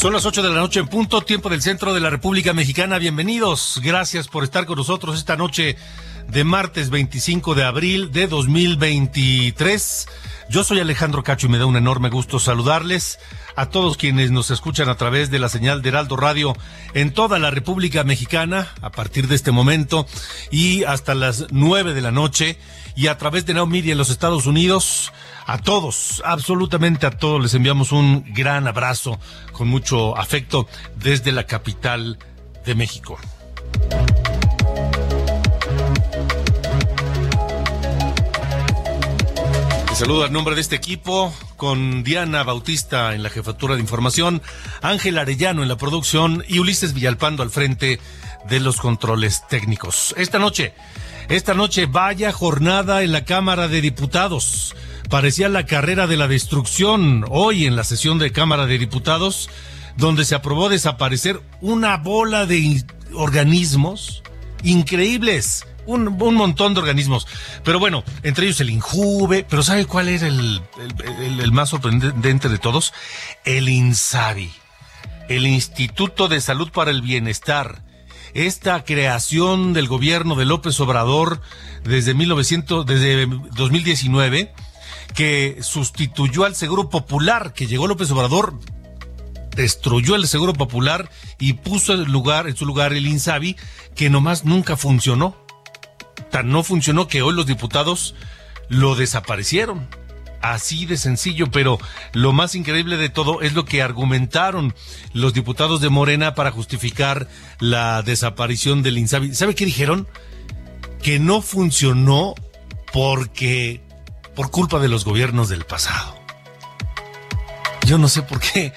Son las 8 de la noche en punto, tiempo del centro de la República Mexicana. Bienvenidos. Gracias por estar con nosotros esta noche de martes 25 de abril de 2023. Yo soy Alejandro Cacho y me da un enorme gusto saludarles a todos quienes nos escuchan a través de la señal de Heraldo Radio en toda la República Mexicana a partir de este momento y hasta las 9 de la noche y a través de Now Media en los Estados Unidos. A todos, absolutamente a todos les enviamos un gran abrazo con mucho afecto desde la capital de México. Saludo al nombre de este equipo con Diana Bautista en la jefatura de información, Ángel Arellano en la producción y Ulises Villalpando al frente de los controles técnicos. Esta noche, esta noche vaya jornada en la Cámara de Diputados parecía la carrera de la destrucción hoy en la sesión de Cámara de Diputados, donde se aprobó desaparecer una bola de organismos increíbles. Un, montón de organismos. Pero bueno, entre ellos el INJUVE, pero ¿sabe cuál el, el más sorprendente de todos? El INSABI, el Instituto de Salud para el Bienestar. Esta creación del gobierno de López Obrador desde 1900, desde 2019 que sustituyó al Seguro Popular, que llegó López Obrador, destruyó el Seguro Popular y puso en, lugar, en su lugar el INSABI, que nomás nunca funcionó. Tan no funcionó que hoy los diputados lo desaparecieron. Así de sencillo, pero lo más increíble de todo es lo que argumentaron los diputados de Morena para justificar la desaparición del INSABI. ¿Sabe qué dijeron? Que no funcionó porque por culpa de los gobiernos del pasado. Yo no sé por qué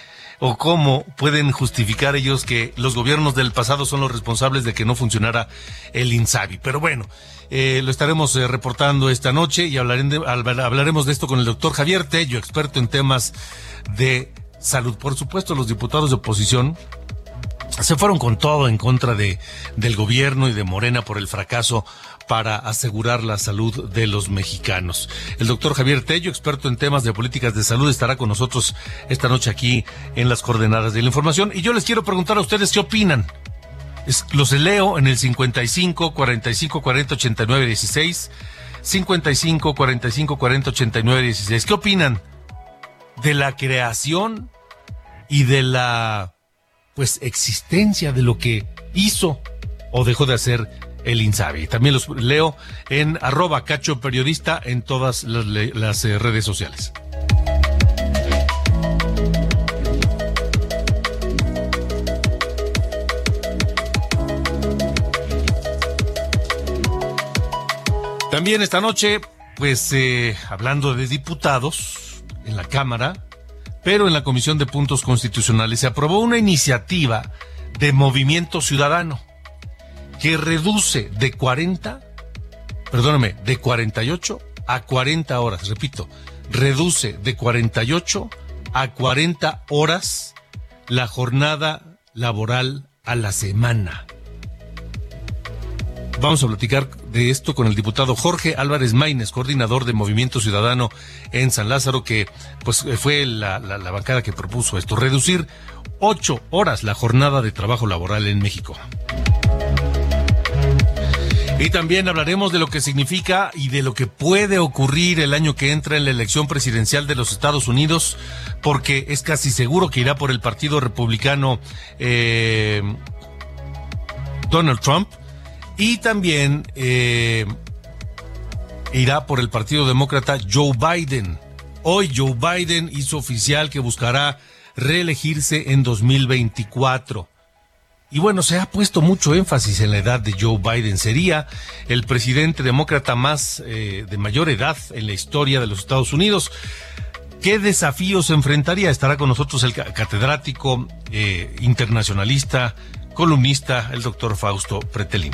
o cómo pueden justificar ellos que los gobiernos del pasado son los responsables de que no funcionara el INSABI. Pero bueno, eh, lo estaremos eh, reportando esta noche y hablaremos de esto con el doctor Javier Tello, experto en temas de salud. Por supuesto, los diputados de oposición se fueron con todo en contra de, del gobierno y de Morena por el fracaso para asegurar la salud de los mexicanos. El doctor Javier Tello, experto en temas de políticas de salud, estará con nosotros esta noche aquí en las coordenadas de la información. Y yo les quiero preguntar a ustedes qué opinan. los leo en el 55 45 40 89 16. 55 45 40 89 16. ¿Qué opinan de la creación y de la pues existencia de lo que hizo o dejó de hacer el INSABI. También los leo en arroba cacho periodista en todas las, eh, redes sociales. También esta noche, pues eh, hablando de diputados en la Cámara, pero en la Comisión de Puntos Constitucionales se aprobó una iniciativa de Movimiento Ciudadano que reduce de 40, perdóname, de 48 a 40 horas, repito, reduce de 48 a 40 horas la jornada laboral a la semana. Vamos a platicar de esto con el diputado Jorge Álvarez Maínez, coordinador de Movimiento Ciudadano en San Lázaro, que pues fue la, la, la bancada que propuso esto, reducir ocho horas la jornada de trabajo laboral en México. Y también hablaremos de lo que significa y de lo que puede ocurrir el año que entra en la elección presidencial de los Estados Unidos, porque es casi seguro que irá por el Partido Republicano eh, Donald Trump y también eh, irá por el Partido Demócrata Joe Biden. Hoy Joe Biden hizo oficial que buscará reelegirse en 2024. Y bueno, se ha puesto mucho énfasis en la edad de Joe Biden. Sería el presidente demócrata más eh, de mayor edad en la historia de los Estados Unidos. ¿Qué desafíos enfrentaría? Estará con nosotros el catedrático eh, internacionalista, columnista, el doctor Fausto Pretelín.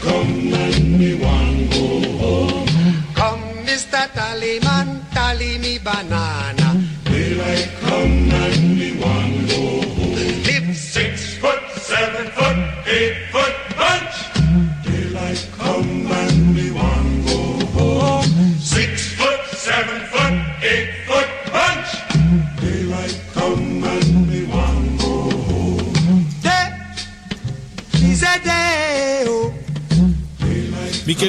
Come and we want go home. Come, Mr. Tallyman, tally me banana. Daylight come and we want go home. Six foot, seven foot, eight foot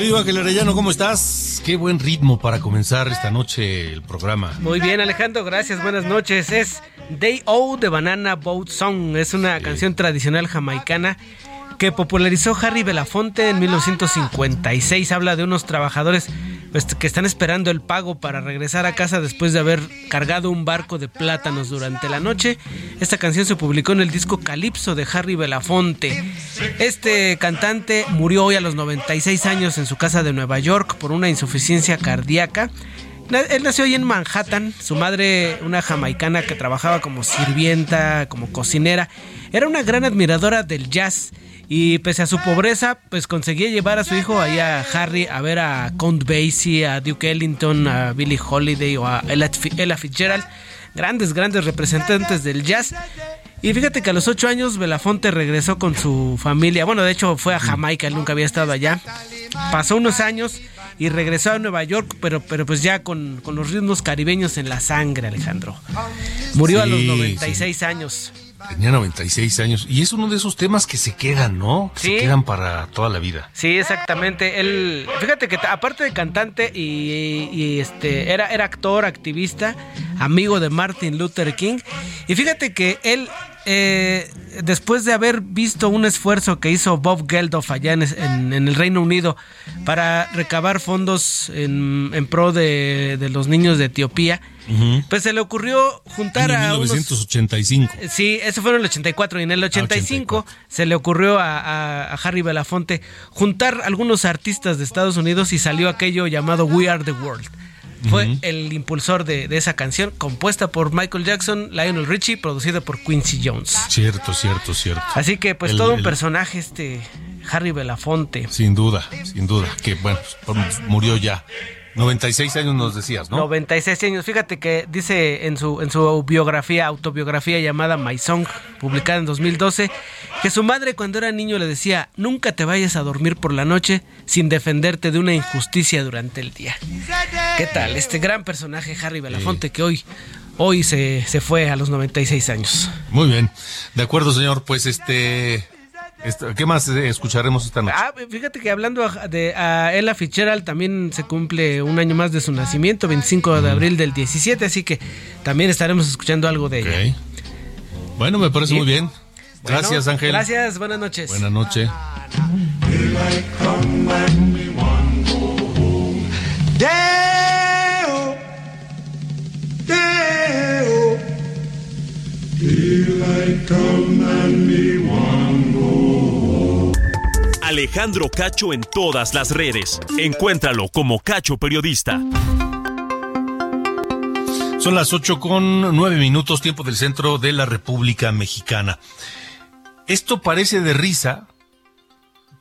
querido Ángel Arellano, ¿cómo estás? Qué buen ritmo para comenzar esta noche el programa. Muy bien, Alejandro, gracias, buenas noches. Es Day O de Banana Boat Song. Es una canción tradicional jamaicana que popularizó Harry Belafonte en 1956. Habla de unos trabajadores pues, que están esperando el pago para regresar a casa después de haber cargado un barco de plátanos durante la noche. Esta canción se publicó en el disco Calipso de Harry Belafonte. Este cantante murió hoy a los 96 años en su casa de Nueva York por una insuficiencia cardíaca. Él nació ahí en Manhattan, su madre, una jamaicana que trabajaba como sirvienta, como cocinera, era una gran admiradora del jazz y pese a su pobreza, pues conseguía llevar a su hijo ahí a Harry a ver a Count Basie, a Duke Ellington, a Billie Holiday o a Ella Fi- Ella Fitzgerald, grandes, grandes representantes del jazz. Y fíjate que a los ocho años Belafonte regresó con su familia. Bueno, de hecho fue a Jamaica, él nunca había estado allá. Pasó unos años y regresó a Nueva York, pero, pero pues ya con, con los ritmos caribeños en la sangre, Alejandro. Murió a los Sí, 96 años. Tenía 96 años y es uno de esos temas que se quedan, ¿no? Que Sí. Se quedan para toda la vida. Sí, exactamente. Él, fíjate que aparte de cantante y, y, este era, era actor, activista, amigo de Martin Luther King. Y fíjate que él, eh, después de haber visto un esfuerzo que hizo Bob Geldof allá en, en- en el Reino Unido para recabar fondos en, en pro de, de los niños de Etiopía, pues se le ocurrió juntar Año a unos... 1985. Sí, eso fue en el 84 y en el 85 84. se le ocurrió a, a- a Harry Belafonte juntar algunos artistas de Estados Unidos y salió aquello llamado We Are the World. Fue el impulsor de, de esa canción, compuesta por Michael Jackson, Lionel Richie, producida por Quincy Jones. Cierto, cierto, cierto. Así que pues El- todo un el- personaje este Harry Belafonte. Sin duda, sin duda. Que bueno, pues, murió ya. 96 años nos decías, ¿no? 96 años. Fíjate que dice en su, en su biografía, autobiografía llamada My Song, publicada en 2012, que su madre cuando era niño le decía, nunca te vayas a dormir por la noche sin defenderte de una injusticia durante el día. ¿Qué tal? Este gran personaje, Harry Belafonte, que hoy, hoy se, se fue a los 96 años. Muy bien. De acuerdo, señor. Pues este. ¿Qué más eh, escucharemos esta noche? Ah, fíjate que hablando de a Ella Fitzgerald también se cumple un año más de su nacimiento, 25 de abril del 17, así que también estaremos escuchando algo de ella. Bueno, me parece Sí. muy bien. Bueno, Gracias, Ángel. Gracias, buenas noches. Buenas noches. Daylight come and me go Alejandro Cacho en todas las redes. Encuéntralo como Cacho Periodista. Son las 8 con 9 minutos, tiempo del centro de la República Mexicana. Esto parece de risa,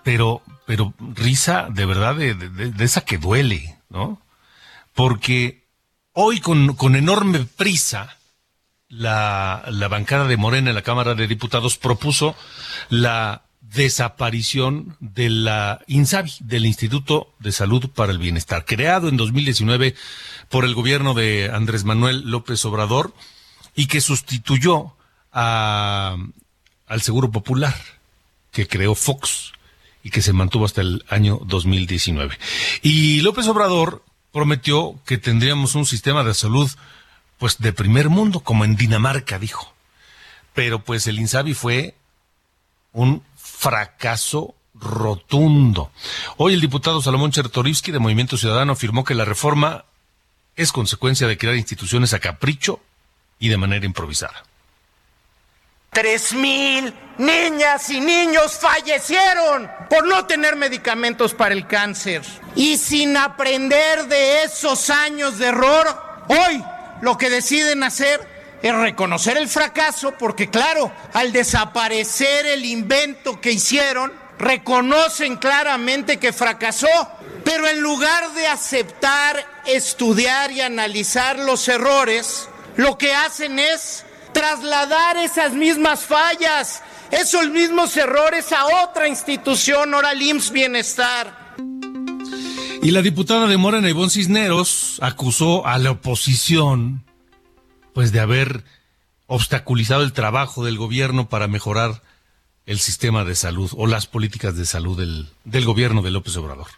pero, pero risa de verdad de, de- de esa que duele, ¿no? porque hoy con, con enorme prisa la, la bancada de Morena en la Cámara de Diputados propuso la desaparición de la INSABI, del Instituto de Salud para el Bienestar, creado en 2019 por el gobierno de Andrés Manuel López Obrador y que sustituyó al Seguro Popular que creó Fox y que se mantuvo hasta el año 2019. Y López Obrador prometió que tendríamos un sistema de salud pues de primer mundo, como en Dinamarca dijo. Pero pues el INSABI fue un fracaso rotundo. Hoy el diputado Salomón Chertorivsky de Movimiento Ciudadano afirmó que la reforma es consecuencia de crear instituciones a capricho y de manera improvisada. Tres mil niñas y niños fallecieron por no tener medicamentos para el cáncer. Y sin aprender de esos años de error, hoy lo que deciden hacer es reconocer el fracaso porque claro, al desaparecer el invento que hicieron, reconocen claramente que fracasó, pero en lugar de aceptar, estudiar y analizar los errores, lo que hacen es trasladar esas mismas fallas, esos mismos errores a otra institución, ahora IMSS Bienestar. Y la diputada de Morena, Ivonne Cisneros, acusó a la oposición pues de haber obstaculizado el trabajo del gobierno para mejorar el sistema de salud o las políticas de salud del, del gobierno de López Obrador.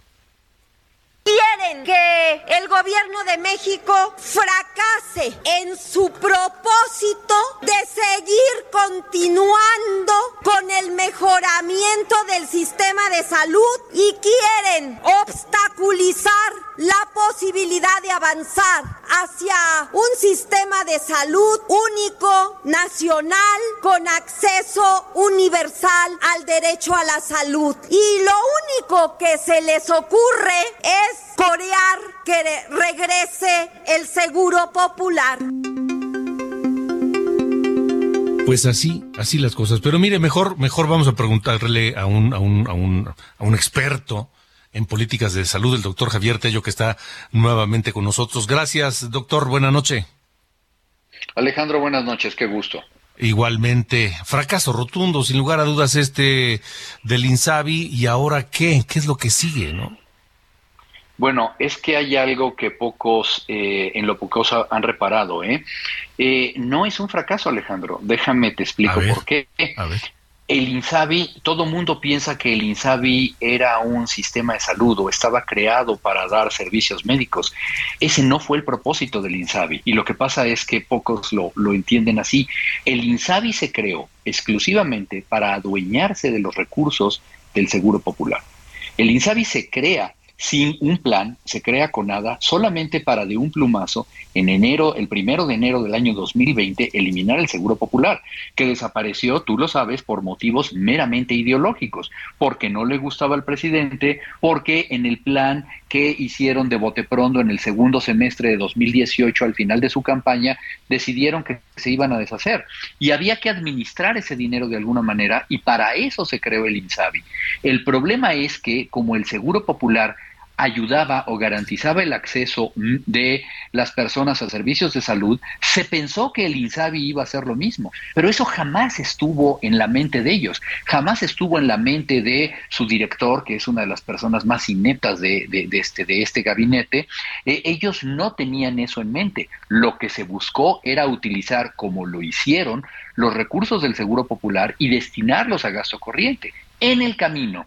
Quieren que el gobierno de México fracase en su propósito de seguir continuando con el mejoramiento del sistema de salud y quieren obstaculizar la posibilidad de avanzar hacia un sistema de salud único, nacional, con acceso universal al derecho a la salud. Y lo único que se les ocurre es corear que regrese el seguro popular. Pues así, así las cosas. Pero mire, mejor, mejor vamos a preguntarle a un, a un, a un, a un experto en políticas de salud, el doctor Javier Tello, que está nuevamente con nosotros. Gracias, doctor. Buenas noches. Alejandro, buenas noches. Qué gusto. Igualmente, fracaso rotundo, sin lugar a dudas, este del Insabi. ¿Y ahora qué? ¿Qué es lo que sigue, no? Bueno, es que hay algo que pocos, eh, en lo pocos han reparado, ¿eh? ¿eh? No es un fracaso, Alejandro. Déjame te explico por qué. A ver el INSABI, todo mundo piensa que el INSABI era un sistema de salud o estaba creado para dar servicios médicos. Ese no fue el propósito del INSABI y lo que pasa es que pocos lo, lo entienden así. El INSABI se creó exclusivamente para adueñarse de los recursos del Seguro Popular. El INSABI se crea sin un plan, se crea con nada, solamente para de un plumazo, en enero, el primero de enero del año 2020, eliminar el Seguro Popular, que desapareció, tú lo sabes, por motivos meramente ideológicos, porque no le gustaba al presidente, porque en el plan que hicieron de bote pronto en el segundo semestre de 2018, al final de su campaña, decidieron que se iban a deshacer. Y había que administrar ese dinero de alguna manera, y para eso se creó el INSABI. El problema es que, como el Seguro Popular ayudaba o garantizaba el acceso de las personas a servicios de salud, se pensó que el INSABI iba a hacer lo mismo, pero eso jamás estuvo en la mente de ellos, jamás estuvo en la mente de su director, que es una de las personas más ineptas de, este, de este gabinete, eh, ellos no tenían eso en mente, lo que se buscó era utilizar, como lo hicieron, los recursos del Seguro Popular y destinarlos a gasto corriente. En el camino,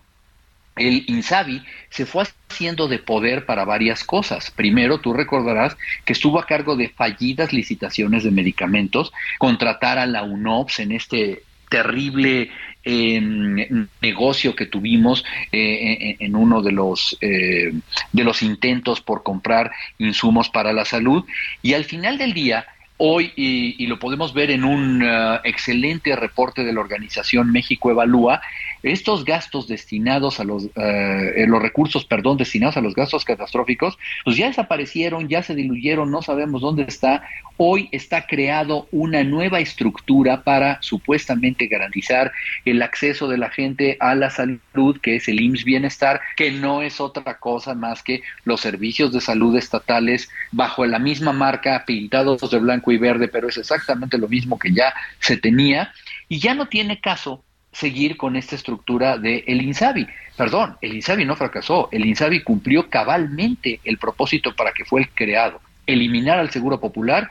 el INSABI se fue haciendo de poder para varias cosas. Primero, tú recordarás que estuvo a cargo de fallidas licitaciones de medicamentos, contratar a la UNOPS en este terrible em, negocio que tuvimos eh, en, uno de los eh, de los intentos por comprar insumos para la salud y al final del día hoy, y, lo podemos ver en un uh, excelente reporte de la organización México Evalúa, estos gastos destinados a los, uh, eh, los recursos, perdón, destinados a los gastos catastróficos, pues ya desaparecieron, ya se diluyeron, no sabemos dónde está. Hoy está creado una nueva estructura para supuestamente garantizar el acceso de la gente a la salud, que es el IMSS Bienestar, que no es otra cosa más que los servicios de salud estatales bajo la misma marca, pintados de blanco y verde, pero es exactamente lo mismo que ya se tenía y ya no tiene caso seguir con esta estructura de el INSABI. Perdón, el INSABI no fracasó, el INSABI cumplió cabalmente el propósito para que fue el creado, eliminar al Seguro Popular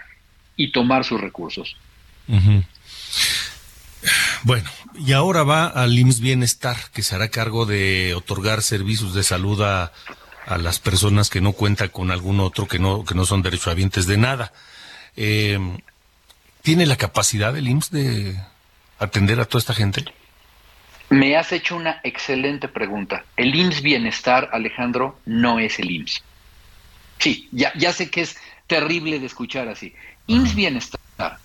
y tomar sus recursos. Bueno, y ahora va al IMSS Bienestar, que se hará cargo de otorgar servicios de salud a, a las personas que no cuentan con algún otro, que no, que no son derechohabientes de nada. Eh, ¿Tiene la capacidad el IMSS de atender a toda esta gente? Me has hecho una excelente pregunta. El IMSS Bienestar, Alejandro, no es el IMSS. Sí, ya, ya sé que es terrible de escuchar así. IMSS Bienestar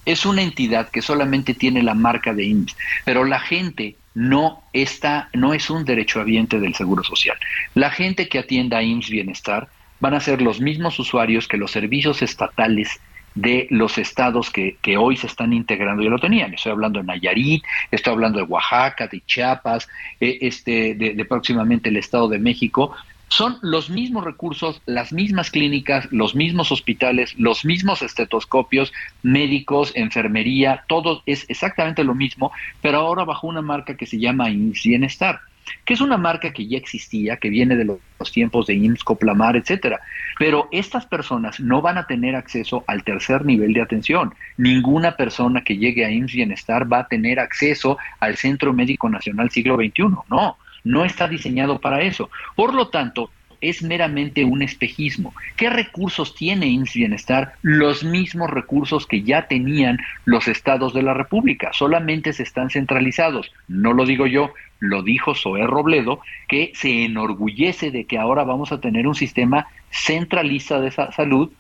es una entidad que solamente tiene la marca de IMSS, pero la gente no está, no es un derechohabiente del Seguro Social. La gente que atienda a IMSS Bienestar van a ser los mismos usuarios que los servicios estatales de los estados que, que, hoy se están integrando ya lo tenían. Estoy hablando de Nayarit, estoy hablando de Oaxaca, de Chiapas, eh, este, de, próximamente el Estado de México. Son los mismos recursos, las mismas clínicas, los mismos hospitales, los mismos estetoscopios, médicos, enfermería, todo es exactamente lo mismo, pero ahora bajo una marca que se llama Bienestar que es una marca que ya existía, que viene de los tiempos de IMSS, Coplamar, etcétera. Pero estas personas no van a tener acceso al tercer nivel de atención. Ninguna persona que llegue a IMSS Bienestar va a tener acceso al Centro Médico Nacional Siglo XXI. No, no está diseñado para eso. Por lo tanto, es meramente un espejismo. ¿Qué recursos tiene IMSS Bienestar? Los mismos recursos que ya tenían los estados de la República, solamente se están centralizados. No lo digo yo, lo dijo Zoé Robledo, que se enorgullece de que ahora vamos a tener un sistema centralista de salud,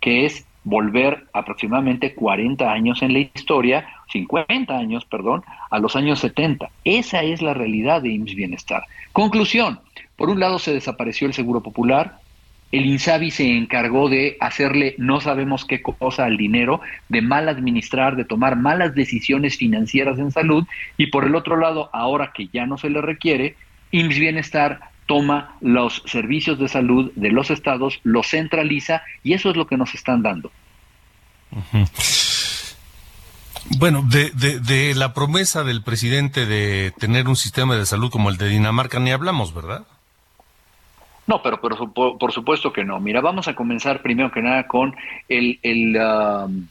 que es volver aproximadamente 40 años en la historia, 50 años, perdón, a los años 70. Esa es la realidad de IMSS Bienestar. Conclusión, por un lado se desapareció el Seguro Popular, el INSABI se encargó de hacerle no sabemos qué cosa al dinero, de mal administrar, de tomar malas decisiones financieras en salud, y por el otro lado, ahora que ya no se le requiere, IMSS Bienestar toma los servicios de salud de los estados, los centraliza y eso es lo que nos están dando. Bueno, de, de, la promesa del presidente de tener un sistema de salud como el de Dinamarca ni hablamos, ¿verdad? No, pero, por, supuesto que no. Mira, vamos a comenzar primero que nada con el, el um,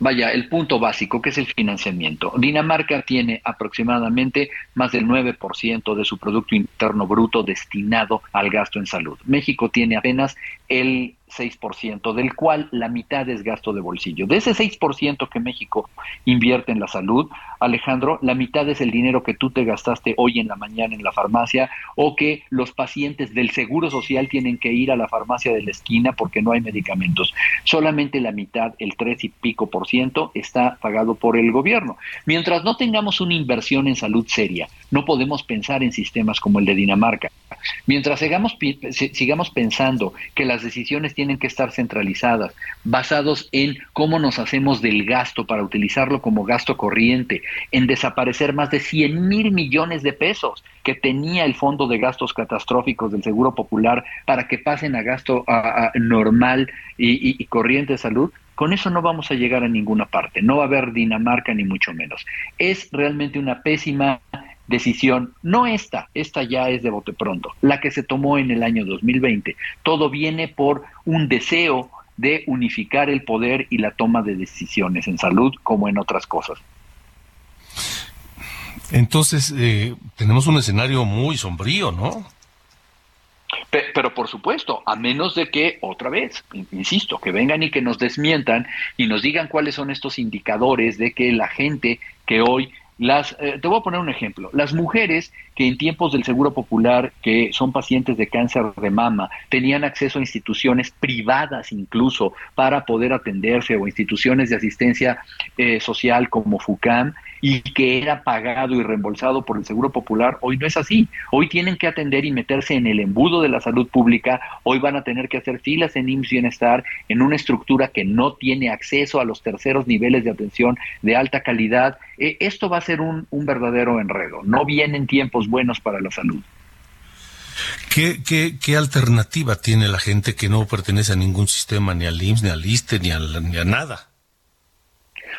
vaya, el punto básico, que es el financiamiento. Dinamarca tiene aproximadamente más del 9% de su Producto Interno Bruto destinado al gasto en salud. México tiene apenas el 6%, del cual la mitad es gasto de bolsillo. De ese 6% que México invierte en la salud, Alejandro, la mitad es el dinero que tú te gastaste hoy en la mañana en la farmacia o que los pacientes del Seguro Social tienen que ir a la farmacia de la esquina porque no hay medicamentos. Solamente la mitad, el 3 y pico por ciento, está pagado por el gobierno. Mientras no tengamos una inversión en salud seria, no podemos pensar en sistemas como el de Dinamarca. Mientras sigamos, sigamos pensando que las decisiones tienen que estar centralizadas, basados en cómo nos hacemos del gasto para utilizarlo como gasto corriente, en desaparecer más de 100 mil millones de pesos que tenía el Fondo de Gastos Catastróficos del Seguro Popular para que pasen a gasto normal y corriente de salud, con eso no vamos a llegar a ninguna parte, no va a haber Dinamarca ni mucho menos. Es realmente una pésima decisión, no esta, esta ya es de bote pronto, la que se tomó en el año 2020. Todo viene por un deseo de unificar el poder y la toma de decisiones en salud como en otras cosas. Entonces, eh, tenemos un escenario muy sombrío, ¿no? Pero por supuesto, a menos de que, otra vez, insisto, que vengan y que nos desmientan y nos digan cuáles son estos indicadores de que la gente que hoy las, eh, te voy a poner un ejemplo. Las mujeres que en tiempos del Seguro Popular, que son pacientes de cáncer de mama, tenían acceso a instituciones privadas incluso para poder atenderse o instituciones de asistencia eh, social como FUCAM, y que era pagado y reembolsado por el Seguro Popular, hoy no es así. Hoy tienen que atender y meterse en el embudo de la salud pública, hoy van a tener que hacer filas en IMSS Bienestar en una estructura que no tiene acceso a los terceros niveles de atención de alta calidad. Eh, esto va a ser un, un verdadero enredo. No vienen tiempos buenos para la salud. ¿Qué, qué, qué alternativa tiene la gente que no pertenece a ningún sistema, ni al IMSS, ni al ISTE, ni ni a nada?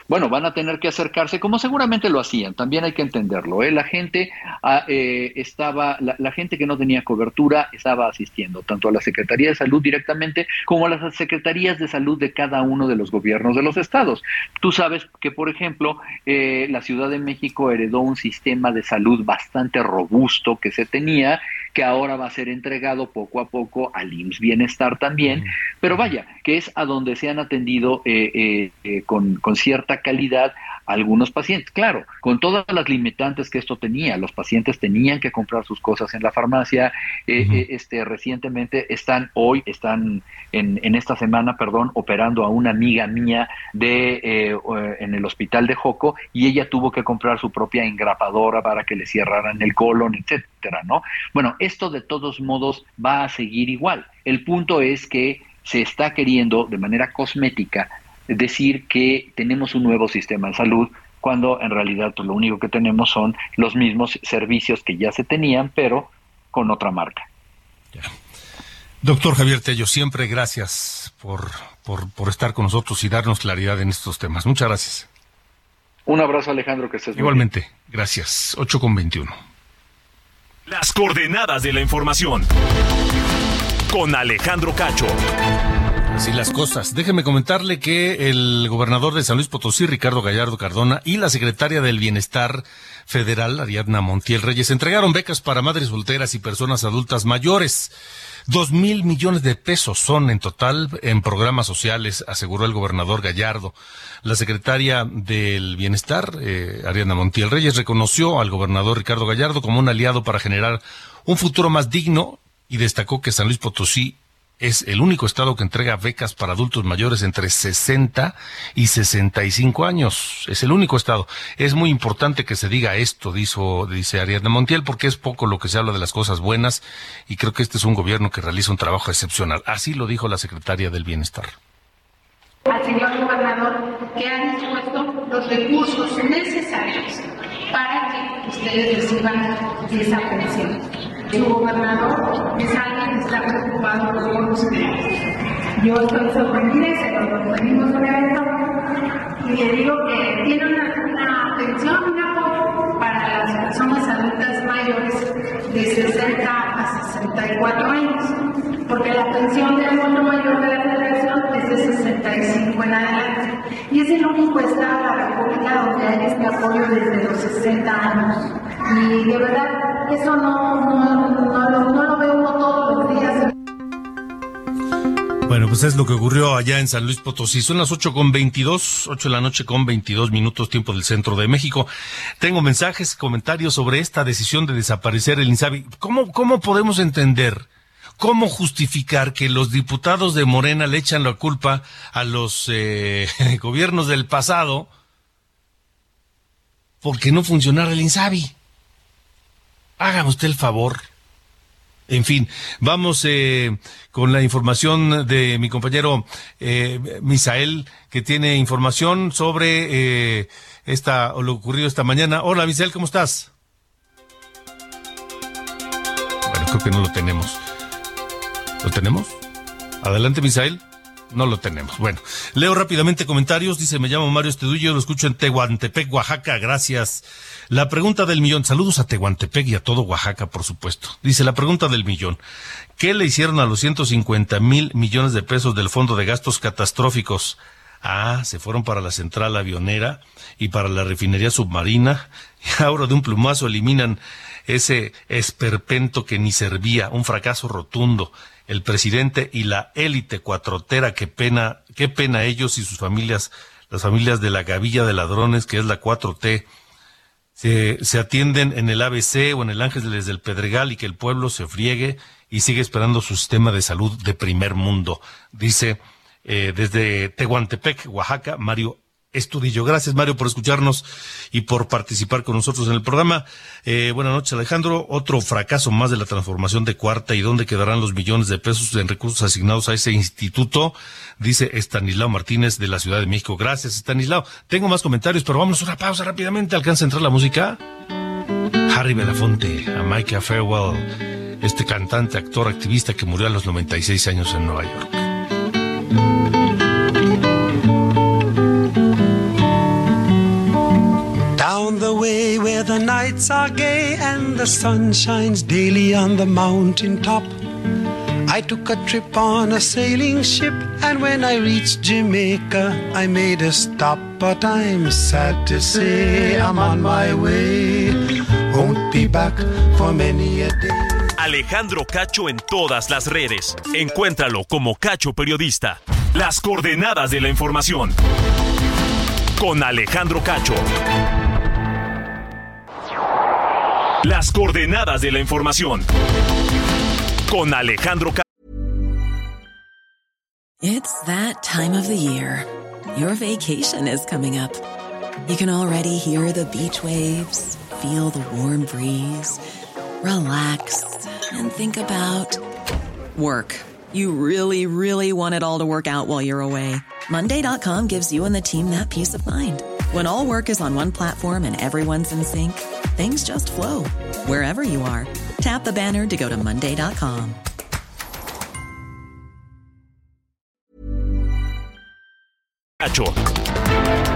Bueno, van a tener que acercarse, como seguramente lo hacían, también hay que entenderlo. ¿eh? La gente ah, eh, estaba, la, gente que no tenía cobertura estaba asistiendo tanto a la Secretaría de Salud directamente como a las secretarías de salud de cada uno de los gobiernos de los estados. Tú sabes que, por ejemplo, eh, la Ciudad de México heredó un sistema de salud bastante robusto que se tenía que ahora va a ser entregado poco a poco al IMSS Bienestar también, pero vaya, que es a donde se han atendido eh, eh, eh, con, con cierta calidad algunos pacientes. Claro, con todas las limitantes que esto tenía, los pacientes tenían que comprar sus cosas en la farmacia. Eh, este, recientemente están, hoy están en, en, esta semana, perdón, operando a una amiga mía de eh, en el hospital de Joco y ella tuvo que comprar su propia engrapadora para que le cierraran el colon, etcétera, ¿no? Bueno, esto de todos modos va a seguir igual. El punto es que se está queriendo de manera cosmética decir que tenemos un nuevo sistema de salud cuando en realidad pues, lo único que tenemos son los mismos servicios que ya se tenían, pero con otra marca. Doctor Javier Tello, siempre gracias por, por, por, estar con nosotros y darnos claridad en estos temas. Muchas gracias. Un abrazo, Alejandro, que estés Igualmente, gracias. 8 con 21. Las coordenadas de la información. Con Alejandro Cacho. Así las cosas. Déjeme comentarle que el gobernador de San Luis Potosí, Ricardo Gallardo Cardona, y la secretaria del Bienestar Federal, Ariadna Montiel Reyes, entregaron becas para madres solteras y personas adultas mayores. Dos mil millones de pesos son en total en programas sociales, aseguró el gobernador Gallardo. La secretaria del Bienestar, eh, Ariadna Montiel Reyes, reconoció al gobernador Ricardo Gallardo como un aliado para generar un futuro más digno y destacó que San Luis Potosí es el único estado que entrega becas para adultos mayores entre 60 y 65 años. Es el único estado. Es muy importante que se diga esto, dijo, dice Ariadna Montiel, porque es poco lo que se habla de las cosas buenas y creo que este es un gobierno que realiza un trabajo excepcional. Así lo dijo la secretaria del Bienestar. Al señor gobernador que ha dispuesto los recursos necesarios para que ustedes reciban esa pensión su gobernador es alguien que está preocupado por ustedes. Yo estoy sorprendida y se lo venimos un evento y le digo que tiene una, una pensión, un apoyo para las personas adultas mayores de 60 a 64 años, porque la pensión del adulto mayor de la federación es de 65 en adelante. Y es el único estado de la República donde hay este apoyo desde los 60 años. Y de verdad, eso no, no, no, no, no lo todos los días. Bueno, pues es lo que ocurrió allá en San Luis Potosí. Son las ocho con veintidós, ocho de la noche con veintidós minutos, tiempo del centro de México. Tengo mensajes, comentarios sobre esta decisión de desaparecer el INSABI. ¿Cómo, cómo podemos entender, cómo justificar que los diputados de Morena le echan la culpa a los eh, gobiernos del pasado porque no funcionara el INSABI? Hágame usted el favor. En fin, vamos eh, con la información de mi compañero eh, Misael, que tiene información sobre eh, esta, lo ocurrido esta mañana. Hola, Misael, ¿cómo estás? Bueno, creo que no lo tenemos. ¿Lo tenemos? Adelante, Misael. No lo tenemos. Bueno, leo rápidamente comentarios. Dice, me llamo Mario Estedullo, lo escucho en Tehuantepec, Oaxaca. Gracias. La pregunta del millón. Saludos a Tehuantepec y a todo Oaxaca, por supuesto. Dice, la pregunta del millón. ¿Qué le hicieron a los 150 mil millones de pesos del Fondo de Gastos Catastróficos? Ah, se fueron para la central avionera y para la refinería submarina. Y ahora de un plumazo eliminan ese esperpento que ni servía, un fracaso rotundo el presidente y la élite cuatrotera, qué pena, qué pena ellos y sus familias, las familias de la gavilla de ladrones, que es la 4T. se, se atienden en el ABC o en el Ángeles del Pedregal y que el pueblo se friegue y sigue esperando su sistema de salud de primer mundo, dice eh, desde Tehuantepec, Oaxaca, Mario Estudillo. Gracias, Mario, por escucharnos y por participar con nosotros en el programa. Eh, buenas noches, Alejandro. Otro fracaso más de la transformación de Cuarta y dónde quedarán los millones de pesos en recursos asignados a ese instituto, dice Estanislao Martínez de la Ciudad de México. Gracias, Estanislao. Tengo más comentarios, pero vamos a una pausa rápidamente. ¿Alcanza a entrar la música? Harry Belafonte, a Micah Farewell, este cantante, actor, activista que murió a los 96 años en Nueva York. Way where the nights are gay and the sun shines daily on the mountain top. I took a trip on a sailing ship, and when I reached Jamaica, I made a stop. But I'm sad to say I'm on my way. Won't be back for many a day. Alejandro Cacho en todas las redes. Encuéntralo como Cacho Periodista. Las coordenadas de la información. Con Alejandro Cacho. Las coordenadas de la información. Con Alejandro Cacho. It's that time of the year. Your vacation is coming up. You can already hear the beach waves, feel the warm breeze, relax, and think about work. You really, really want it all to work out while you're away. Monday.com gives you and the team that peace of mind. When all work is on one platform and everyone's in sync, things just flow wherever you are. Tap the banner to go to Monday.com. Cacho.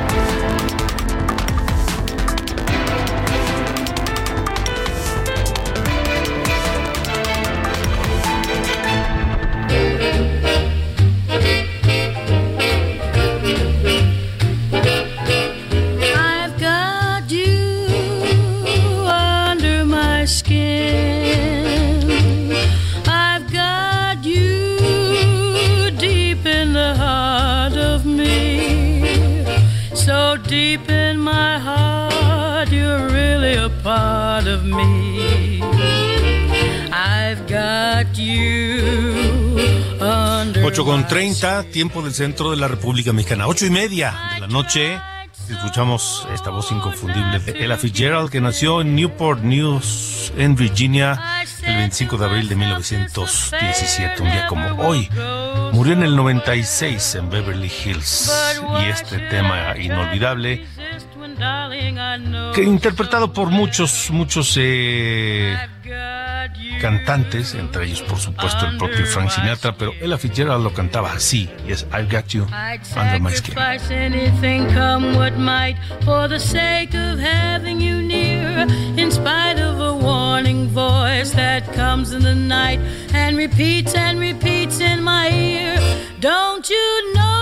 8 con my 30, tiempo del centro de la República Mexicana. Ocho y media de la noche. Escuchamos esta voz inconfundible de Ella Fitzgerald, que nació en Newport News, en Virginia, el 25 de abril de 1917, un día como hoy. Murió en el 96 en Beverly Hills. Y este tema inolvidable, que interpretado por muchos, muchos eh, cantantes, entre ellos por supuesto el propio Frank Sinatra, pero Ella Fitzgerald lo cantaba así, y es I've Got You Under My Skin. anything come what might for the sake of having you near. In spite of a warning voice that comes in the night and repeats and repeats in my ear. Don't you know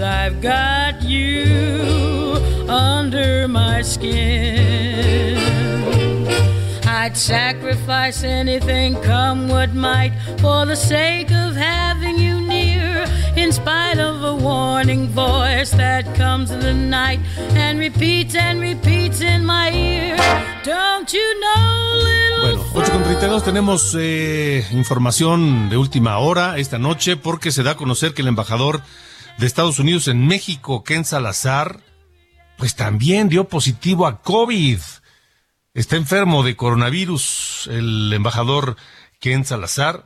I've got you under my skin. I'd sacrifice anything, come what might, for the sake of having you near. In spite of a warning voice that comes in the night and repeats and repeats in my ear. Don't you know, little Bueno, 8 con 32 tenemos eh, información de última hora esta noche porque se da a conocer que el embajador de Estados Unidos en México, Ken Salazar, pues también dio positivo a COVID. Está enfermo de coronavirus. El embajador Ken Salazar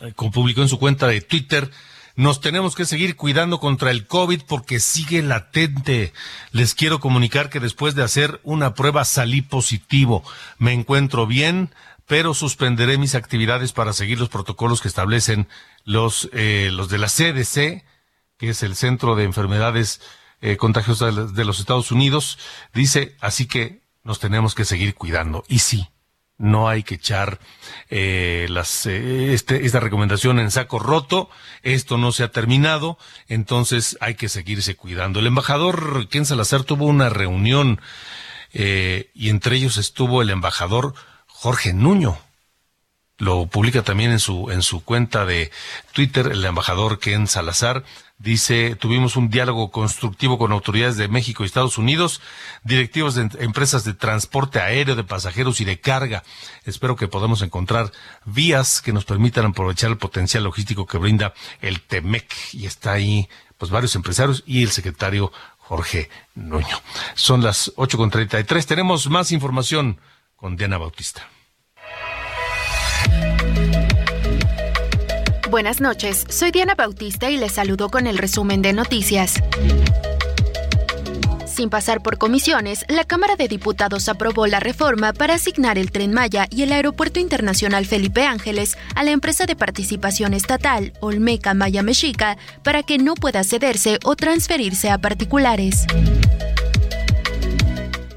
eh, publicó en su cuenta de Twitter, nos tenemos que seguir cuidando contra el COVID porque sigue latente. Les quiero comunicar que después de hacer una prueba salí positivo. Me encuentro bien, pero suspenderé mis actividades para seguir los protocolos que establecen los, eh, los de la CDC, que es el Centro de Enfermedades eh, Contagiosas de los- Estados Unidos. Dice, así que nos tenemos que seguir cuidando. Y sí, no hay que echar eh, las, eh, este, esta recomendación en saco roto. Esto no se ha terminado, entonces hay que seguirse cuidando. El embajador Ken Salazar tuvo una reunión eh, y entre ellos estuvo el embajador Jorge Nuño. Lo publica también en su, en su cuenta de Twitter el embajador Ken Salazar Dice, tuvimos un diálogo constructivo con autoridades de México y Estados Unidos, directivos de empresas de transporte aéreo, de pasajeros y de carga. Espero que podamos encontrar vías que nos permitan aprovechar el potencial logístico que brinda el TEMEC. Y está ahí, pues, varios empresarios y el secretario Jorge Nuño. Son las ocho con treinta y tres. Tenemos más información con Diana Bautista. Buenas noches, soy Diana Bautista y les saludo con el resumen de noticias. Sin pasar por comisiones, la Cámara de Diputados aprobó la reforma para asignar el tren Maya y el Aeropuerto Internacional Felipe Ángeles a la empresa de participación estatal Olmeca Maya Mexica para que no pueda cederse o transferirse a particulares.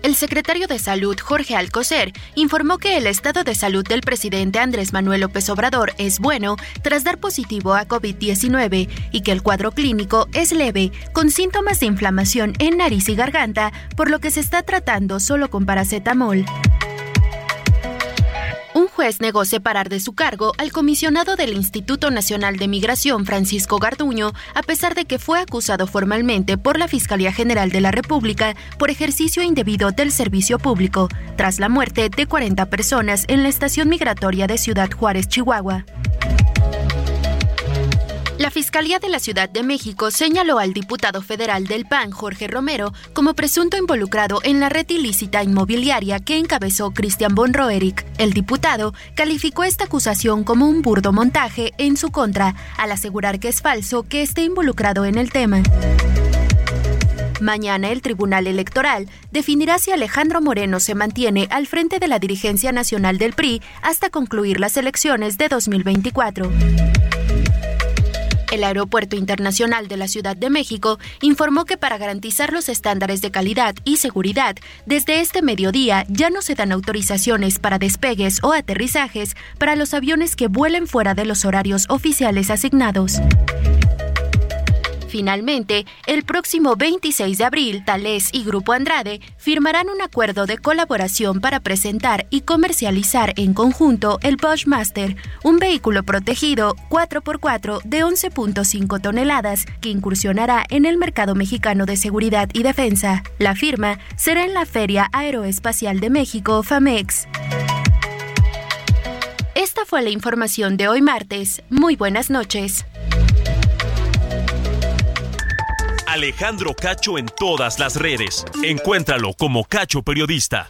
El secretario de Salud, Jorge Alcocer, informó que el estado de salud del presidente Andrés Manuel López Obrador es bueno tras dar positivo a COVID-19 y que el cuadro clínico es leve, con síntomas de inflamación en nariz y garganta, por lo que se está tratando solo con paracetamol juez negó separar de su cargo al comisionado del Instituto Nacional de Migración, Francisco Garduño, a pesar de que fue acusado formalmente por la Fiscalía General de la República por ejercicio indebido del servicio público, tras la muerte de 40 personas en la estación migratoria de Ciudad Juárez, Chihuahua. La Fiscalía de la Ciudad de México señaló al diputado federal del PAN, Jorge Romero, como presunto involucrado en la red ilícita inmobiliaria que encabezó Christian von Roerich. El diputado calificó esta acusación como un burdo montaje en su contra, al asegurar que es falso que esté involucrado en el tema. Mañana el Tribunal Electoral definirá si Alejandro Moreno se mantiene al frente de la dirigencia nacional del PRI hasta concluir las elecciones de 2024. El Aeropuerto Internacional de la Ciudad de México informó que para garantizar los estándares de calidad y seguridad, desde este mediodía ya no se dan autorizaciones para despegues o aterrizajes para los aviones que vuelen fuera de los horarios oficiales asignados. Finalmente, el próximo 26 de abril, Thales y Grupo Andrade firmarán un acuerdo de colaboración para presentar y comercializar en conjunto el Bushmaster, un vehículo protegido 4x4 de 11.5 toneladas que incursionará en el mercado mexicano de seguridad y defensa. La firma será en la Feria Aeroespacial de México, FAMEX. Esta fue la información de hoy martes. Muy buenas noches. Alejandro Cacho en todas las redes. Encuéntralo como Cacho Periodista.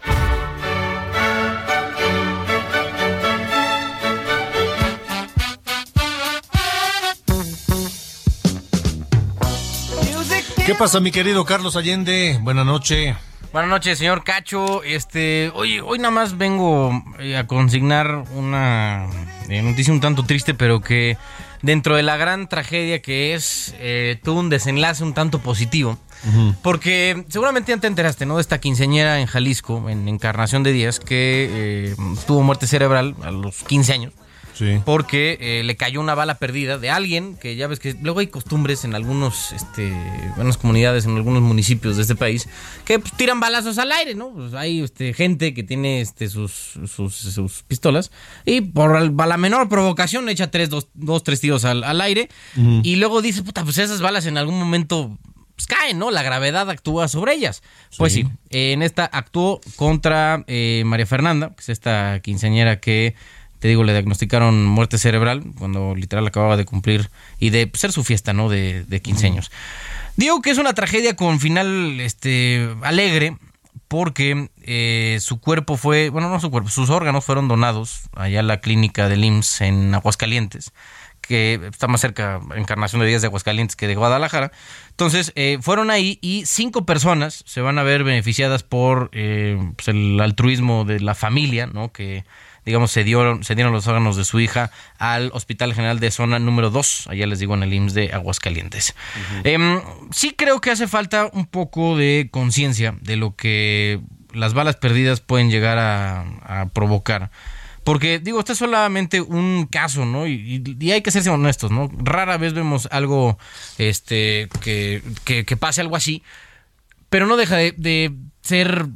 ¿Qué pasa, mi querido Carlos Allende? Buenas noches. Buenas noches, señor Cacho. Este, hoy, hoy nada más vengo eh, a consignar una eh, noticia un tanto triste, pero que dentro de la gran tragedia que es, eh, tuvo un desenlace un tanto positivo. Porque seguramente ya te enteraste, ¿no? De esta quinceañera en Jalisco, en Encarnación de Díaz, que eh, tuvo muerte cerebral a los 15 años. Porque eh, le cayó una bala perdida de alguien, que ya ves que luego hay costumbres en algunos, este, buenas comunidades, en algunos municipios de este país, que pues, tiran balazos al aire, ¿no? Pues, hay este, gente que tiene este, sus, sus, pistolas y por la menor provocación echa tres, dos, dos tres tiros al, aire y luego dice, puta, pues esas balas en algún momento pues, caen, ¿no? La gravedad actúa sobre ellas. Pues sí, en esta actuó contra eh, María Fernanda, que es esta quinceañera que te digo, le diagnosticaron muerte cerebral cuando literal acababa de cumplir y de ser su fiesta, ¿no? De, de 15 años. Digo que es una tragedia con final este, alegre porque eh, su cuerpo fue, bueno, no su cuerpo, sus órganos fueron donados allá a la clínica del IMSS en Aguascalientes, que está más cerca, Encarnación de Díaz de Aguascalientes que de Guadalajara. Entonces, eh, fueron ahí y cinco personas se van a ver beneficiadas por eh, pues, el altruismo de la familia, ¿no? Que digamos, se dieron, se dieron los órganos de su hija al Hospital General de Zona número 2, allá les digo en el IMSS de Aguascalientes. Em, sí creo que hace falta un poco de conciencia de lo que las balas perdidas pueden llegar a, provocar. Porque, digo, este es solamente un caso, ¿no? Y, hay que ser honestos, ¿no? Rara vez vemos algo, este, que, que, pase algo así, pero no deja de, ser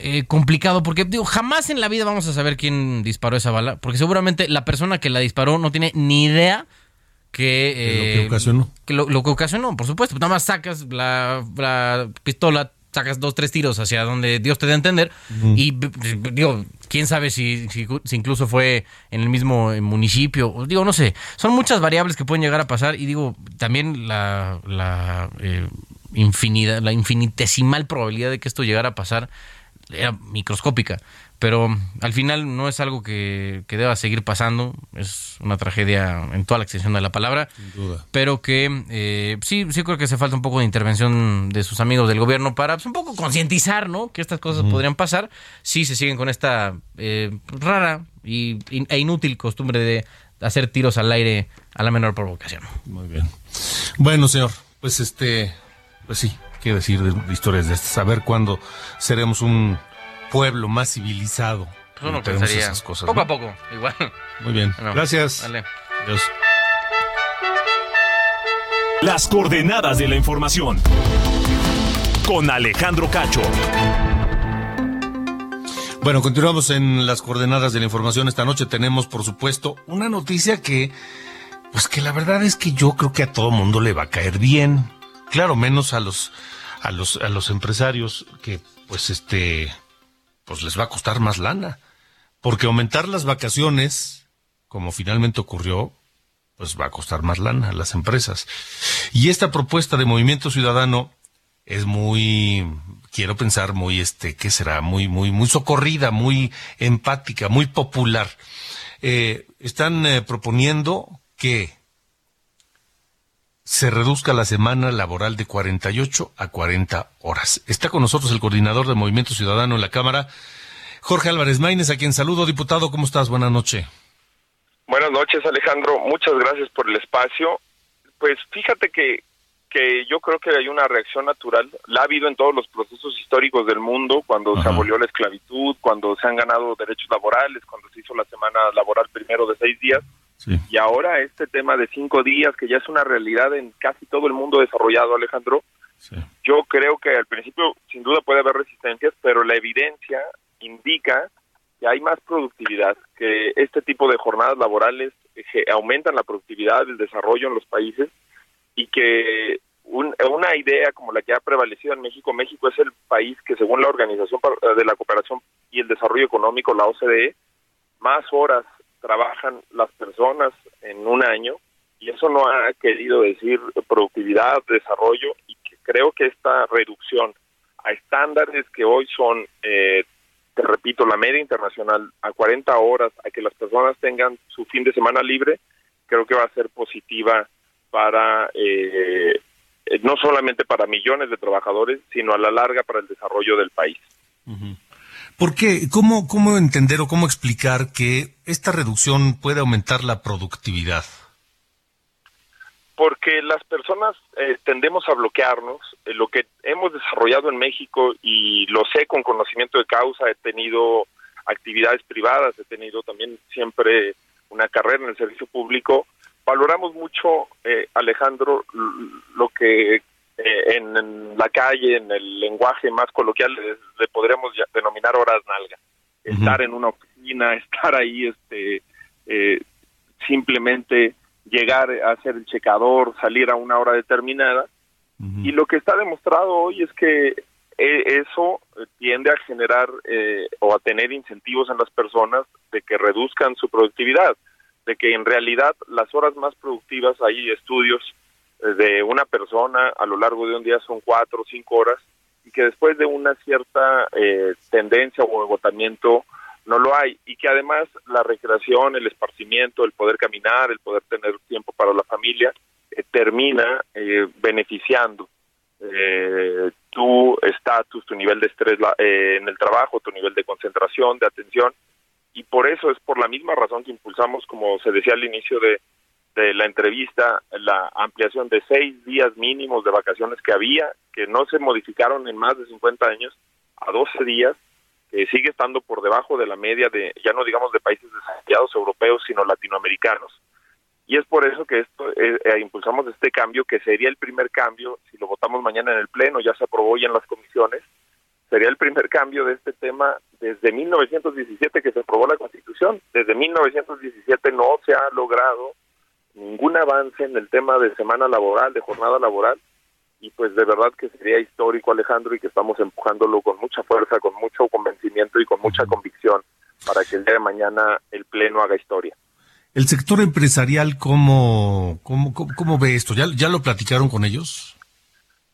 eh, complicado, porque, digo, jamás en la vida vamos a saber quién disparó esa bala, porque seguramente la persona que la disparó no tiene ni idea que, lo que eh, ocasionó. Que lo, que ocasionó, por supuesto. Nada más sacas la, la pistola, sacas dos, tres tiros hacia donde Dios te dé a entender. Y digo, quién sabe si, si, incluso fue en el mismo municipio. Digo, no sé. Son muchas variables que pueden llegar a pasar. Y digo, también la, la eh, infinidad, la infinitesimal probabilidad de que esto llegara a pasar era microscópica pero al final no es algo que, deba seguir pasando, es una tragedia en toda la extensión de la palabra, Sin duda. pero que eh, sí, sí creo que hace falta un poco de intervención de sus amigos del gobierno para pues, un poco concientizar, ¿no? Que estas cosas podrían pasar si se siguen con esta eh, rara y, e inútil costumbre de hacer tiros al aire a la menor provocación. Muy bien. Bueno, señor, pues este, pues sí, quiero decir de historias de estas, saber cuándo seremos un pueblo más civilizado. Pues uno pensaría. Esas cosas, poco a poco, igual. Muy bien. Gracias. Dale. Adiós. Las coordenadas de la información. Con Alejandro Cacho. Bueno, continuamos en las coordenadas de la información. Esta noche tenemos, por supuesto, una noticia que, pues que la verdad es que yo creo que a todo mundo le va a caer bien. Claro, menos a los, a los, a los empresarios que, pues, este, pues les va a costar más lana. Porque aumentar las vacaciones, como finalmente ocurrió, pues va a costar más lana a las empresas. Y esta propuesta de Movimiento Ciudadano es muy, quiero pensar, muy, este, ¿qué será? Muy, muy, muy socorrida, muy empática, muy popular. Eh, están eh, proponiendo que se reduzca la semana laboral de 48 a 40 horas. Está con nosotros el coordinador de Movimiento Ciudadano en la Cámara, Jorge Álvarez Maínez, a quien saludo. Diputado, ¿cómo estás? Buenas noches. Buenas noches, Alejandro. Muchas gracias por el espacio. Pues fíjate que, que yo creo que hay una reacción natural. La ha habido en todos los procesos históricos del mundo, cuando se abolió la esclavitud, cuando se han ganado derechos laborales, cuando se hizo la semana laboral primero de seis días y ahora este tema de cinco días, que ya es una realidad en casi todo el mundo desarrollado, Alejandro, yo creo que al principio sin duda puede haber resistencias, pero la evidencia indica que hay más productividad, que este tipo de jornadas laborales eh, aumentan la productividad, el desarrollo en los países y que una idea como la que ha prevalecido en México, México es el país que según la Organización de la Cooperación y el Desarrollo Económico, la OCDE, más horas trabajan las personas en un año y eso no ha querido decir productividad, desarrollo y que creo que esta reducción a estándares que hoy son, eh, te repito, la media internacional a 40 horas, a que las personas tengan su fin de semana libre, creo que va a ser positiva para eh, no solamente para millones de trabajadores, sino a la larga para el desarrollo del país. ¿Por qué? ¿Cómo, ¿Cómo entender o cómo explicar que esta reducción puede aumentar la productividad? Porque las personas eh, tendemos a bloquearnos. Eh, lo que hemos desarrollado en México, y lo sé con conocimiento de causa, he tenido actividades privadas, he tenido también siempre una carrera en el servicio público, valoramos mucho, eh, Alejandro, lo que eh, en, la calle, en el lenguaje más coloquial, le, podríamos denominar horas nalga. Estar en una oficina, estar ahí, este, eh, simplemente llegar a hacer el checador, salir a una hora determinada. Y lo que está demostrado hoy es que eh, eso tiende a generar o a tener incentivos en las personas de que reduzcan su productividad, de que en realidad las horas más productivas, hay estudios de una persona a lo largo de un día son cuatro o cinco horas y que después de una cierta eh, tendencia o agotamiento no lo hay y que además la recreación, el esparcimiento, el poder caminar, el poder tener tiempo para la familia eh, termina eh, beneficiando tu estatus, tu nivel de estrés en el trabajo, tu nivel de concentración, de atención y por eso es por la misma razón que impulsamos, como se decía al inicio de, de la entrevista la ampliación de seis días mínimos de vacaciones que había, que no se modificaron en más de 50 años, a 12 días, que sigue estando por debajo de la media de, ya no digamos de países desarrollados europeos, sino latinoamericanos. Y es por eso que esto eh, eh, impulsamos este cambio, que sería el primer cambio, si lo votamos mañana en el Pleno, ya se aprobó ya en las comisiones, sería el primer cambio de este tema desde 1917 que se aprobó la Constitución. Desde 1917 no se ha logrado ningún avance en el tema de semana laboral, de jornada laboral, y pues de verdad que sería histórico Alejandro y que estamos empujándolo con mucha fuerza, con mucho convencimiento y con mucha convicción para que el día de mañana el Pleno haga historia. El sector empresarial, ¿cómo, cómo, cómo, ve esto? ¿Ya, ¿Ya lo platicaron con ellos?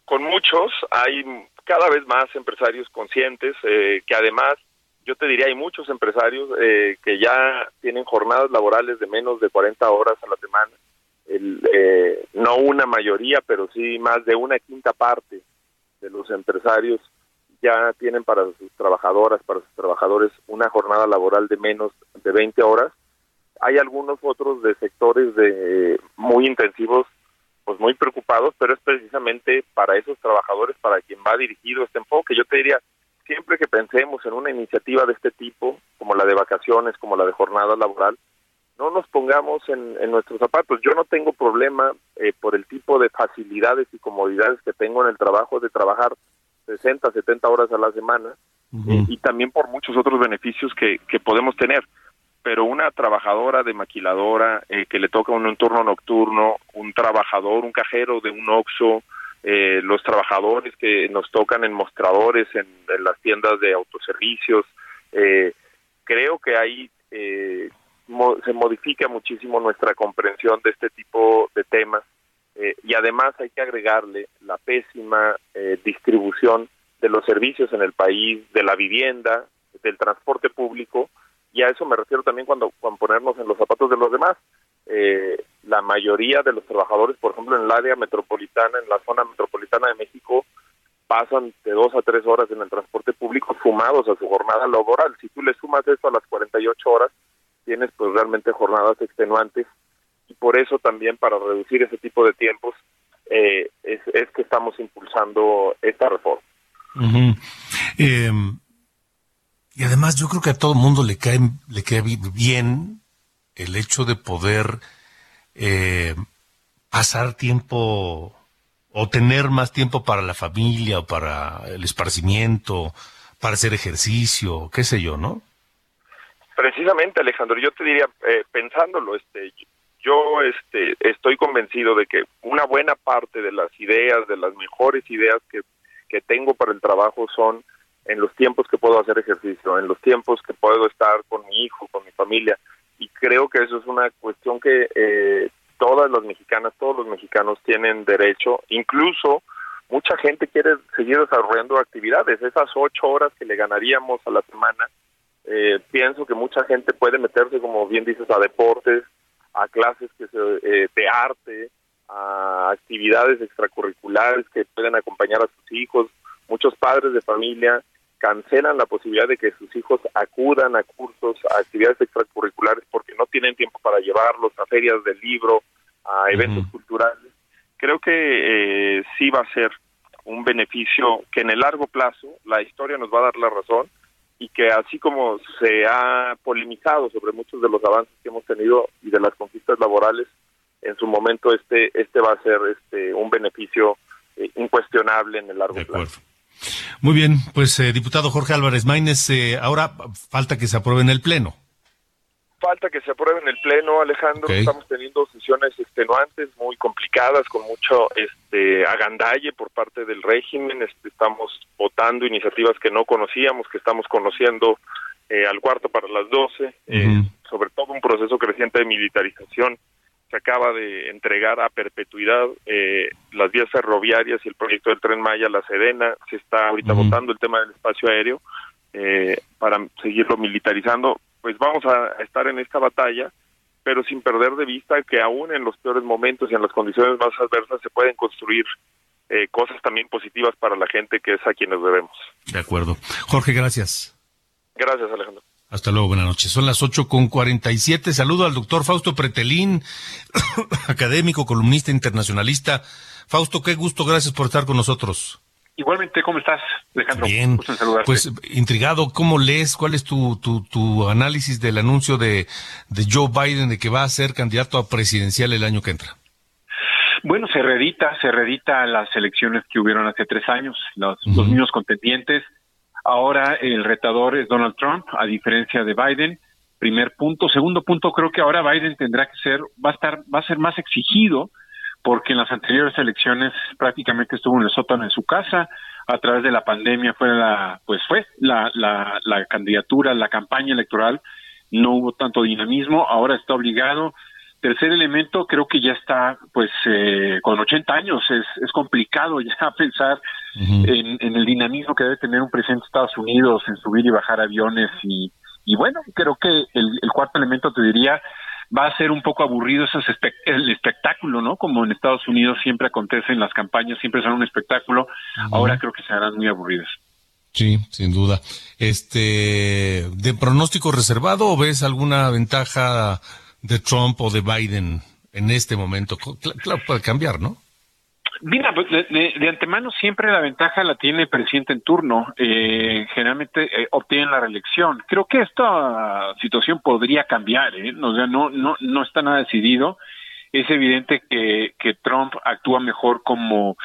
Con muchos, hay cada vez más empresarios conscientes, eh, que además, yo te diría, hay muchos empresarios eh, que ya tienen jornadas laborales de menos de 40 horas a la semana, el, eh, no una mayoría, pero sí más de una quinta parte de los empresarios ya tienen para sus trabajadoras, para sus trabajadores, una jornada laboral de menos de 20 horas. Hay algunos otros de sectores de muy intensivos, pues muy preocupados, pero es precisamente para esos trabajadores para quien va dirigido este enfoque. Yo te diría, siempre que pensemos en una iniciativa de este tipo, como la de vacaciones, como la de jornada laboral, no nos pongamos en, nuestros zapatos. Yo no tengo problema eh, por el tipo de facilidades y comodidades que tengo en el trabajo de trabajar 60, 70 horas a la semana eh, y también por muchos otros beneficios que, que podemos tener. Pero una trabajadora de maquiladora eh, que le toca un, turno nocturno, un trabajador, un cajero de un OXO, los trabajadores que nos tocan en mostradores, en, las tiendas de autoservicios, creo que hay se modifica muchísimo nuestra comprensión de este tipo de temas eh, y además hay que agregarle la pésima eh, distribución de los servicios en el país, de la vivienda, del transporte público y a eso me refiero también cuando, cuando ponernos en los zapatos de los demás. Eh, la mayoría de los trabajadores, por ejemplo, en el área metropolitana, en la zona metropolitana de México, pasan de dos a tres horas en el transporte público sumados a su jornada laboral. Si tú le sumas eso a las 48 horas, tienes pues realmente jornadas extenuantes y por eso también para reducir ese tipo de tiempos eh, es, que estamos impulsando esta reforma. Em, y además yo creo que a todo mundo le cae, le cae bien el hecho de poder eh, pasar tiempo o tener más tiempo para la familia o para el esparcimiento, para hacer ejercicio, qué sé yo, ¿no? Precisamente, Alejandro, yo te diría, eh, pensándolo, este, yo este, estoy convencido de que una buena parte de las ideas, de las mejores ideas que, que tengo para el trabajo son en los tiempos que puedo hacer ejercicio, en los tiempos que puedo estar con mi hijo, con mi familia. Que eso es una cuestión que eh, todas las mexicanas, todos los mexicanos tienen derecho, incluso mucha gente quiere seguir desarrollando actividades, esas ocho horas que le ganaríamos a la semana eh, pienso que mucha gente puede meterse, como bien dices, a deportes, a clases que se, eh, de arte, a actividades extracurriculares que pueden acompañar a sus hijos. Muchos padres de familia cancelan la posibilidad de que sus hijos acudan a cursos, a actividades extracurriculares porque no tienen tiempo para llevarlos a ferias del libro, a eventos culturales. Creo que eh, sí va a ser un beneficio que en el largo plazo la historia nos va a dar la razón y que así como se ha polemizado sobre muchos de los avances que hemos tenido y de las conquistas laborales, en su momento este este va a ser este un beneficio eh, incuestionable en el largo plazo. Muy bien, pues eh, diputado Jorge Álvarez Maínez, eh, ahora falta que se apruebe en el Pleno falta que se apruebe en el pleno, Alejandro. Estamos teniendo sesiones extenuantes, muy complicadas, con mucho este agandalle por parte del régimen. Este, estamos votando iniciativas que no conocíamos, que estamos conociendo eh, al cuarto para las doce. Eh, sobre todo un proceso creciente de militarización. Se acaba de entregar a perpetuidad eh, las vías ferroviarias y el proyecto del Tren Maya, la Sedena. Se está ahorita votando el tema del espacio aéreo. para seguirlo militarizando pues vamos a estar en esta batalla, pero sin perder de vista que aún en los peores momentos y en las condiciones más adversas se pueden construir eh, cosas también positivas para la gente que es a quienes debemos. De acuerdo. Jorge, gracias. Gracias, Alejandro. Hasta luego, buenas noches. Son las ocho con cuarenta y siete. Saludo al doctor Fausto Pretelín, académico, columnista internacionalista. Fausto, qué gusto, gracias por estar con nosotros. Igualmente, ¿cómo estás, Alejandro? Bien, pues intrigado, ¿cómo lees? ¿Cuál es tu, tu, tu análisis del anuncio de, de Joe Biden de que va a ser candidato a presidencial el año que entra? Bueno, se reedita, se reedita las elecciones que hubieron hace tres años, los, los mismos contendientes. Ahora el retador es Donald Trump, a diferencia de Biden. Primer punto. Segundo punto, creo que ahora Biden tendrá que ser, va a estar, va a ser más exigido porque en las anteriores elecciones prácticamente estuvo en el sótano de su casa, a través de la pandemia fue la, pues fue la, la, la candidatura, la campaña electoral, no hubo tanto dinamismo, ahora está obligado. Tercer elemento, creo que ya está, pues, eh, con 80 años, es, es complicado ya pensar en, en, el dinamismo que debe tener un presidente de Estados Unidos, en subir y bajar aviones y, y bueno, creo que el, el cuarto elemento te diría, va a ser un poco aburrido ese el espectáculo, ¿no? Como en Estados Unidos siempre acontece en las campañas, siempre son un espectáculo. Ahora creo que se harán muy aburridos. Sí, sin duda. Este, ¿de pronóstico reservado o ves alguna ventaja de Trump o de Biden en este momento? Claro, puede cambiar, ¿no? Mira, pues, de, antemano siempre la ventaja la tiene el presidente en turno. Eh, generalmente eh, obtienen la reelección. Creo que esta situación podría cambiar. ¿eh? No, no, no está nada decidido. Es evidente que, que Trump actúa mejor como,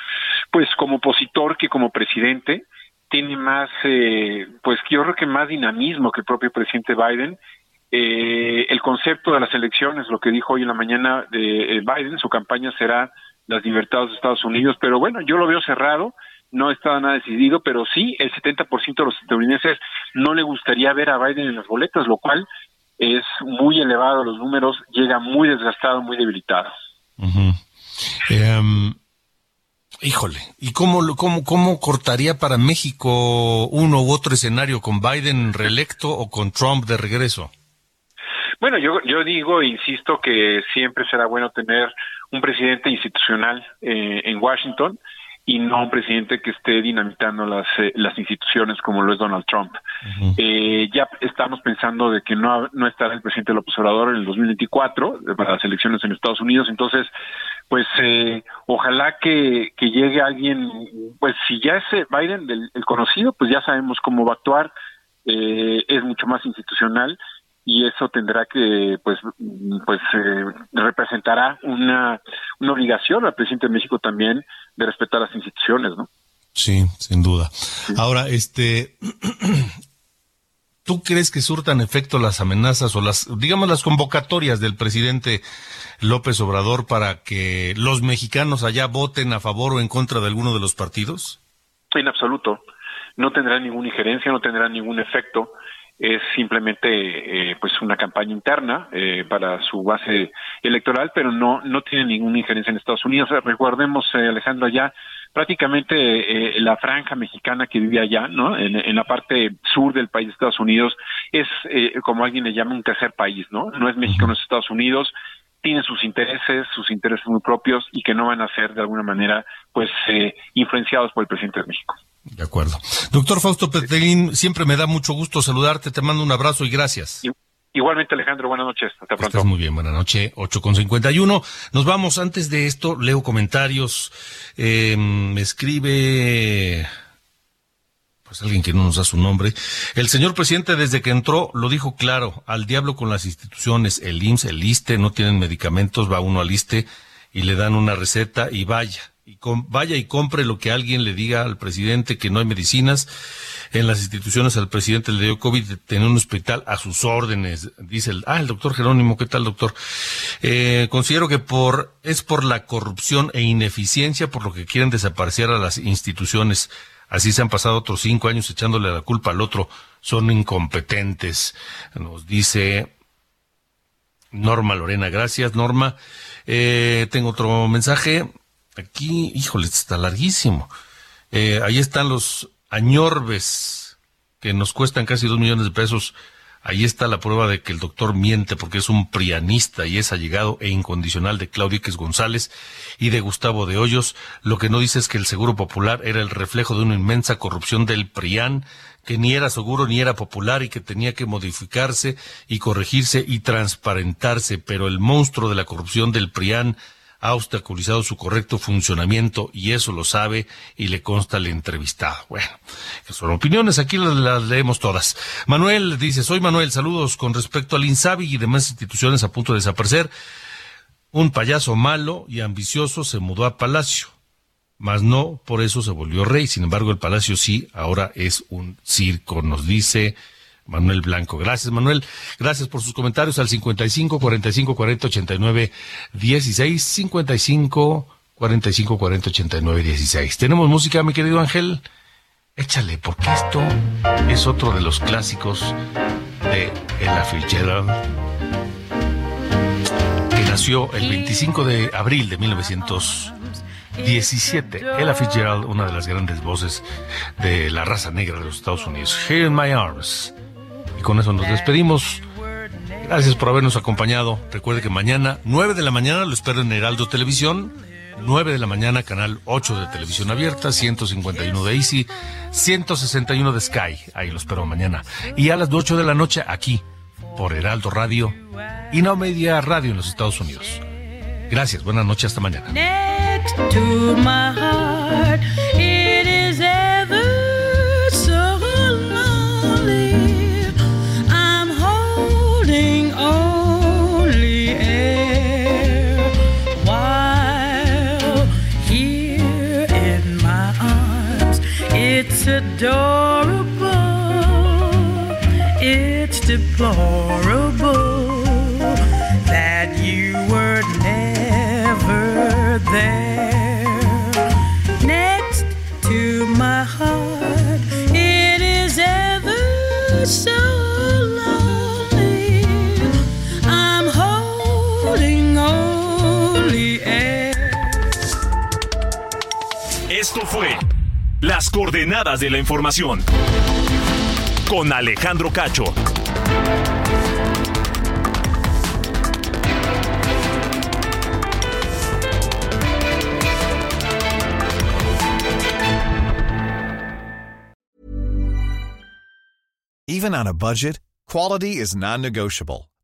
pues, como opositor que como presidente. Tiene más, eh, pues, yo creo que más dinamismo que el propio presidente Biden. Eh, el concepto de las elecciones, lo que dijo hoy en la mañana de eh, Biden, su campaña será las libertades de Estados Unidos, pero bueno, yo lo veo cerrado, no está nada decidido, pero sí, el 70% de los estadounidenses no le gustaría ver a Biden en las boletas, lo cual es muy elevado, los números llega muy desgastado, muy debilitado. Em, híjole, ¿y cómo, cómo, cómo cortaría para México uno u otro escenario con Biden reelecto o con Trump de regreso? Bueno, yo, yo digo, e insisto, que siempre será bueno tener un presidente institucional eh, en Washington y no un presidente que esté dinamitando las, eh, las instituciones como lo es Donald Trump. eh, ya estamos pensando de que no, no estará el presidente López Obrador en el 2024 para las elecciones en Estados Unidos, entonces pues eh, ojalá que, que llegue alguien, pues si ya es Biden el conocido, pues ya sabemos cómo va a actuar, eh, es mucho más institucional y eso tendrá que pues pues eh, representará una, una obligación al presidente de México también de respetar las instituciones no sí sin duda ahora este ¿Tú crees que surtan efecto las amenazas o las, digamos, las convocatorias del presidente López Obrador para que los mexicanos allá voten a favor o en contra de alguno de los partidos? En absoluto. No tendrá ninguna injerencia, no tendrá ningún efecto es simplemente eh, pues una campaña interna eh, para su base electoral, pero no no tiene ninguna injerencia en Estados Unidos. Recordemos, eh, Alejandro, allá prácticamente la franja mexicana que vive allá, ¿no? En, la parte sur del país de Estados Unidos es como alguien le llama un tercer país, ¿no? No es México, no es Estados Unidos. Tiene sus intereses, sus intereses muy propios y que no van a ser de alguna manera, pues, influenciados por el presidente de México. De acuerdo. Doctor Fausto Petelín, siempre me da mucho gusto saludarte, te mando un abrazo y gracias. Igualmente, Alejandro, buenas noches. Hasta pronto. Estás muy bien, buenas noches. 8 con 51. Nos vamos. Antes de esto, leo comentarios. Eh, me escribe. Pues alguien que no nos da su nombre. El señor presidente, desde que entró, lo dijo claro: al diablo con las instituciones. El IMSS, el ISTE, no tienen medicamentos, va uno al ISTE y le dan una receta y vaya y vaya y compre lo que alguien le diga al presidente que no hay medicinas. En las instituciones al presidente le dio COVID, tener un hospital a sus órdenes, dice el, ah, el doctor Jerónimo, ¿qué tal doctor? Eh, considero que por, es por la corrupción e ineficiencia por lo que quieren desaparecer a las instituciones. Así se han pasado otros cinco años echándole la culpa al otro. Son incompetentes. Nos dice Norma Lorena. Gracias, Norma. Eh, tengo otro mensaje. Aquí, híjole, está larguísimo. Eh, ahí están los añorbes que nos cuestan casi dos millones de pesos. Ahí está la prueba de que el doctor miente porque es un prianista y es allegado e incondicional de Claudiques González y de Gustavo de Hoyos. Lo que no dice es que el Seguro Popular era el reflejo de una inmensa corrupción del PRIAN, que ni era seguro ni era popular y que tenía que modificarse y corregirse y transparentarse. Pero el monstruo de la corrupción del PRIAN ha obstaculizado su correcto funcionamiento y eso lo sabe y le consta el entrevistado. Bueno, son opiniones, aquí las, leemos todas. Manuel dice, soy Manuel, saludos con respecto al INSABI y demás instituciones a punto de desaparecer. Un payaso malo y ambicioso se mudó a Palacio, mas no por eso se volvió rey. Sin embargo, el Palacio sí, ahora es un circo, nos dice Manuel Blanco. Gracias, Manuel. Gracias por sus comentarios al 55 45 40 89 16 55 45 40 89 16. Tenemos música, mi querido Ángel. Échale, porque esto es otro de los clásicos de Ella Fitzgerald, que nació el 25 de abril de 1917. Ella Fitzgerald, una de las grandes voces de la raza negra de los Estados Unidos. Here in My Arms. Y con eso nos despedimos. Gracias por habernos acompañado. Recuerde que mañana, 9 de la mañana, lo espero en Heraldo Televisión. 9 de la mañana, canal 8 de televisión abierta, 151 de Easy, 161 de Sky. Ahí lo espero mañana. Y a las 8 de la noche, aquí, por Heraldo Radio y No Media Radio en los Estados Unidos. Gracias, buenas noches, hasta mañana. Adorable. It's deplorable that you were never there. Next to my heart, it is ever so lonely. I'm holding only air. Esto fue Coordenadas de la información. Con Alejandro Cacho. Even on a budget, quality is non-negotiable.